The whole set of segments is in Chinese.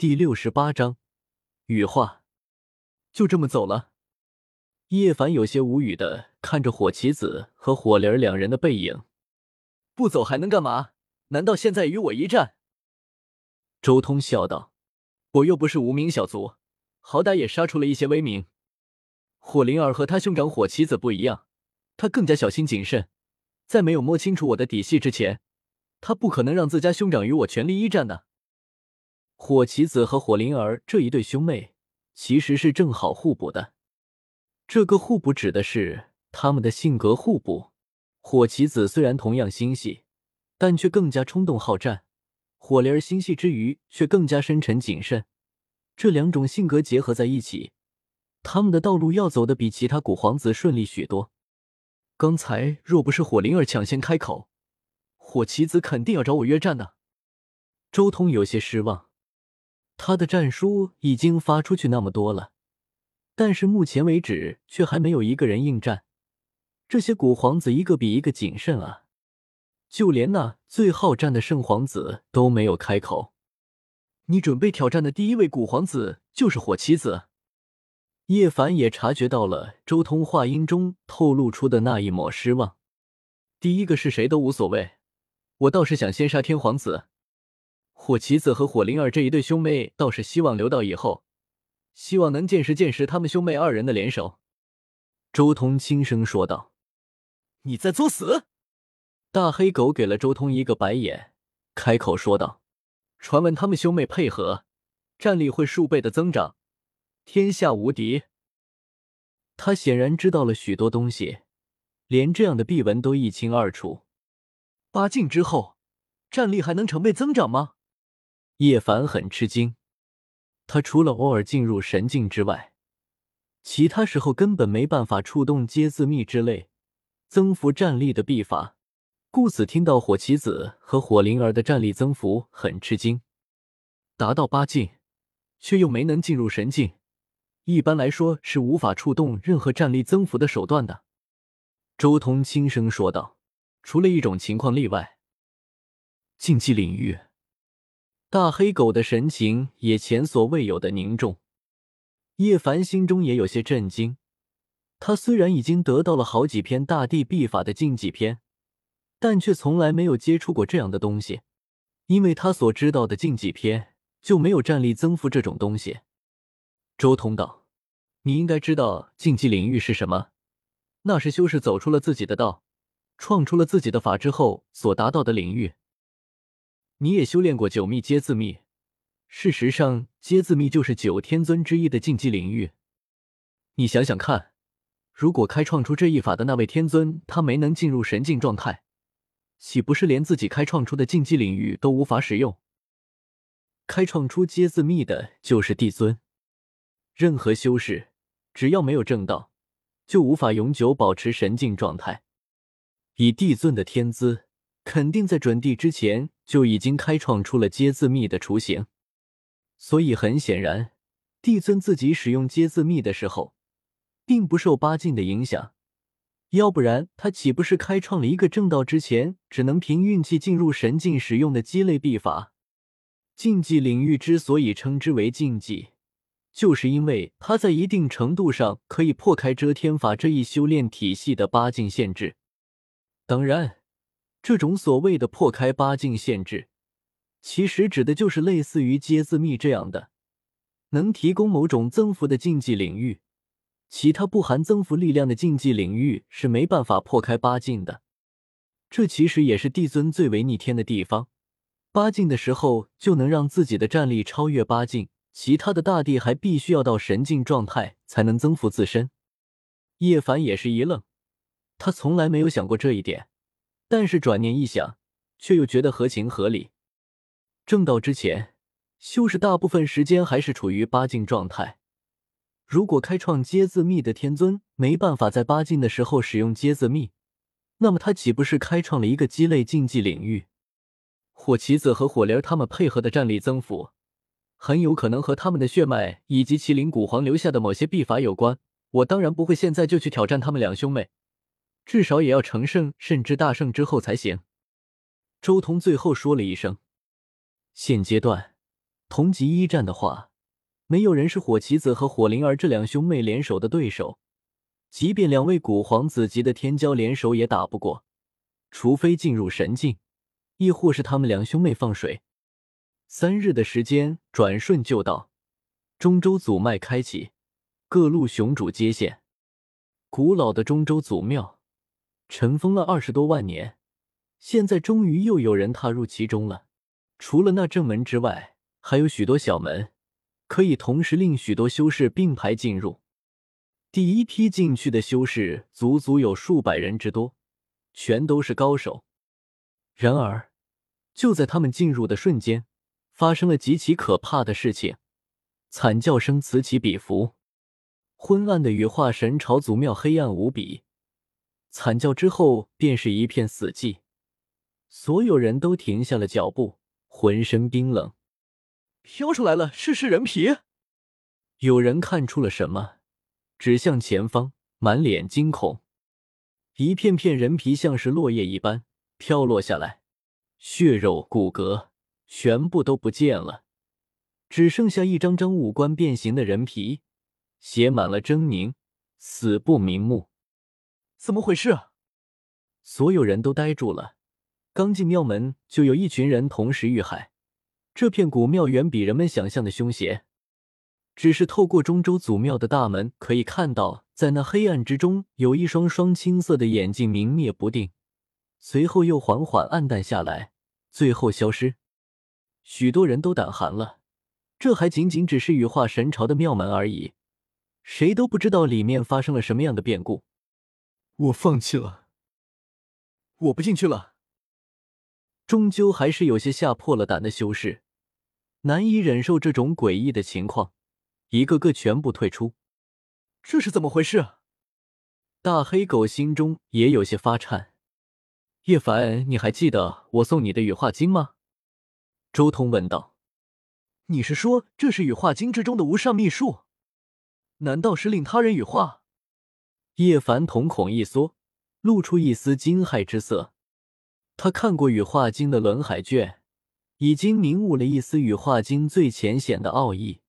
第六十八章羽化，就这么走了。叶凡有些无语的看着火棋子和火灵儿两人的背影，不走还能干嘛？难道现在与我一战？周通笑道：“我又不是无名小卒，好歹也杀出了一些威名。火灵儿和他兄长火棋子不一样，他更加小心谨慎，在没有摸清楚我的底细之前，他不可能让自家兄长与我全力一战的。”火棋子和火灵儿这一对兄妹其实是正好互补的。这个互补指的是他们的性格互补。火棋子虽然同样心细，但却更加冲动好战；火灵儿心细之余却更加深沉谨慎。这两种性格结合在一起，他们的道路要走的比其他古皇子顺利许多。刚才若不是火灵儿抢先开口，火棋子肯定要找我约战的。周通有些失望。他的战书已经发出去那么多了，但是目前为止却还没有一个人应战。这些古皇子一个比一个谨慎啊，就连那最好战的圣皇子都没有开口。你准备挑战的第一位古皇子就是火棋子。叶凡也察觉到了周通话音中透露出的那一抹失望。第一个是谁都无所谓，我倒是想先杀天皇子。火棋子和火灵儿这一对兄妹倒是希望留到以后，希望能见识见识他们兄妹二人的联手。周通轻声说道：“你在作死！”大黑狗给了周通一个白眼，开口说道：“传闻他们兄妹配合，战力会数倍的增长，天下无敌。”他显然知道了许多东西，连这样的秘闻都一清二楚。八境之后，战力还能成倍增长吗？叶凡很吃惊，他除了偶尔进入神境之外，其他时候根本没办法触动阶字秘之类增幅战力的秘法，故此听到火棋子和火灵儿的战力增幅很吃惊。达到八境，却又没能进入神境，一般来说是无法触动任何战力增幅的手段的。周通轻声说道：“除了一种情况例外，竞技领域。”大黑狗的神情也前所未有的凝重，叶凡心中也有些震惊。他虽然已经得到了好几篇大地秘法的禁忌篇，但却从来没有接触过这样的东西，因为他所知道的禁忌篇就没有战力增幅这种东西。周通道：“你应该知道禁忌领域是什么？那是修士走出了自己的道，创出了自己的法之后所达到的领域。”你也修炼过九秘皆字秘，事实上，皆字秘就是九天尊之一的禁忌领域。你想想看，如果开创出这一法的那位天尊他没能进入神境状态，岂不是连自己开创出的禁忌领域都无法使用？开创出皆字秘的就是帝尊，任何修士只要没有正道，就无法永久保持神境状态。以帝尊的天资。肯定在准帝之前就已经开创出了阶字秘的雏形，所以很显然，帝尊自己使用阶字秘的时候，并不受八境的影响，要不然他岂不是开创了一个正道之前只能凭运气进入神境使用的鸡肋秘法？禁忌领域之所以称之为禁忌，就是因为它在一定程度上可以破开遮天法这一修炼体系的八境限制，当然。这种所谓的破开八境限制，其实指的就是类似于接字密这样的，能提供某种增幅的禁忌领域。其他不含增幅力量的禁忌领域是没办法破开八境的。这其实也是帝尊最为逆天的地方。八境的时候就能让自己的战力超越八境，其他的大帝还必须要到神境状态才能增幅自身。叶凡也是一愣，他从来没有想过这一点。但是转念一想，却又觉得合情合理。正道之前，修士大部分时间还是处于八境状态。如果开创阶字秘的天尊没办法在八境的时候使用阶字秘，那么他岂不是开创了一个鸡肋禁忌领域？火棋子和火灵他们配合的战力增幅，很有可能和他们的血脉以及麒麟古皇留下的某些秘法有关。我当然不会现在就去挑战他们两兄妹。至少也要成圣甚至大圣之后才行。周通最后说了一声：“现阶段，同级一战的话，没有人是火棋子和火灵儿这两兄妹联手的对手。即便两位古皇子级的天骄联手也打不过，除非进入神境，亦或是他们两兄妹放水。三日的时间转瞬就到，中州祖脉开启，各路雄主接线。古老的中州祖庙，尘封了二十多万年，现在终于又有人踏入其中了。除了那正门之外，还有许多小门，可以同时令许多修士并排进入。第一批进去的修士足足有数百人之多，全都是高手。然而，就在他们进入的瞬间，发生了极其可怕的事情，惨叫声此起彼伏。昏暗的羽化神朝祖庙黑暗无比，惨叫之后便是一片死寂，所有人都停下了脚步，浑身冰冷。飘出来了，是是人皮。有人看出了什么？指向前方，满脸惊恐，一片片人皮像是落叶一般飘落下来，血肉骨骼全部都不见了，只剩下一张张五官变形的人皮，写满了狰狞，死不瞑目。怎么回事？所有人都呆住了。刚进庙门，就有一群人同时遇害。这片古庙远比人们想象的凶邪。只是透过中州祖庙的大门，可以看到，在那黑暗之中，有一双双青色的眼睛明灭不定，随后又缓缓暗淡下来，最后消失。许多人都胆寒了，这还仅仅只是羽化神朝的庙门而已，谁都不知道里面发生了什么样的变故。我放弃了，我不进去了。终究还是有些吓破了胆的修士，难以忍受这种诡异的情况。一个个全部退出，这是怎么回事？大黑狗心中也有些发颤。叶凡，你还记得我送你的羽化经吗？周通问道。你是说这是羽化经之中的无上秘术？难道是令他人羽化？叶凡瞳孔一缩，露出一丝惊骇之色。他看过羽化经的轮海卷，已经明悟了一丝羽化经最浅显的奥义。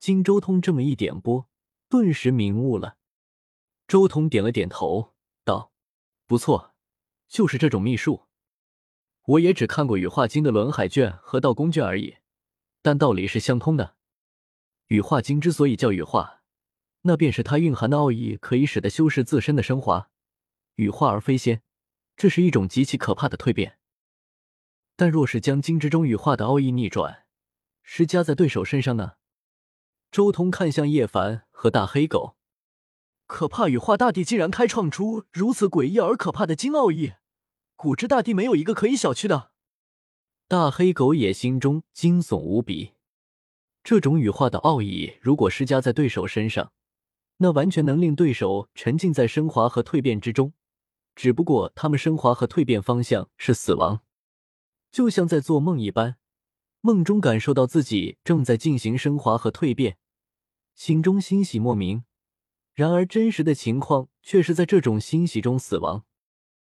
经周通这么一点拨，顿时明悟了。周通点了点头，道：“不错，就是这种秘术。我也只看过羽化经的轮海卷和道宫卷而已，但道理是相通的。羽化经之所以叫羽化，那便是它蕴含的奥义可以使得修士自身的升华，羽化而飞仙，这是一种极其可怕的蜕变。但若是将金之中羽化的奥义逆转，施加在对手身上呢？”周通看向叶凡和大黑狗，可怕羽化大帝竟然开创出如此诡异而可怕的金奥义，古之大帝没有一个可以小觑的。大黑狗也心中惊悚无比，这种羽化的奥义如果施加在对手身上，那完全能令对手沉浸在升华和蜕变之中。只不过他们升华和蜕变方向是死亡，就像在做梦一般。梦中感受到自己正在进行升华和蜕变，心中欣喜莫名。然而真实的情况却是在这种欣喜中死亡。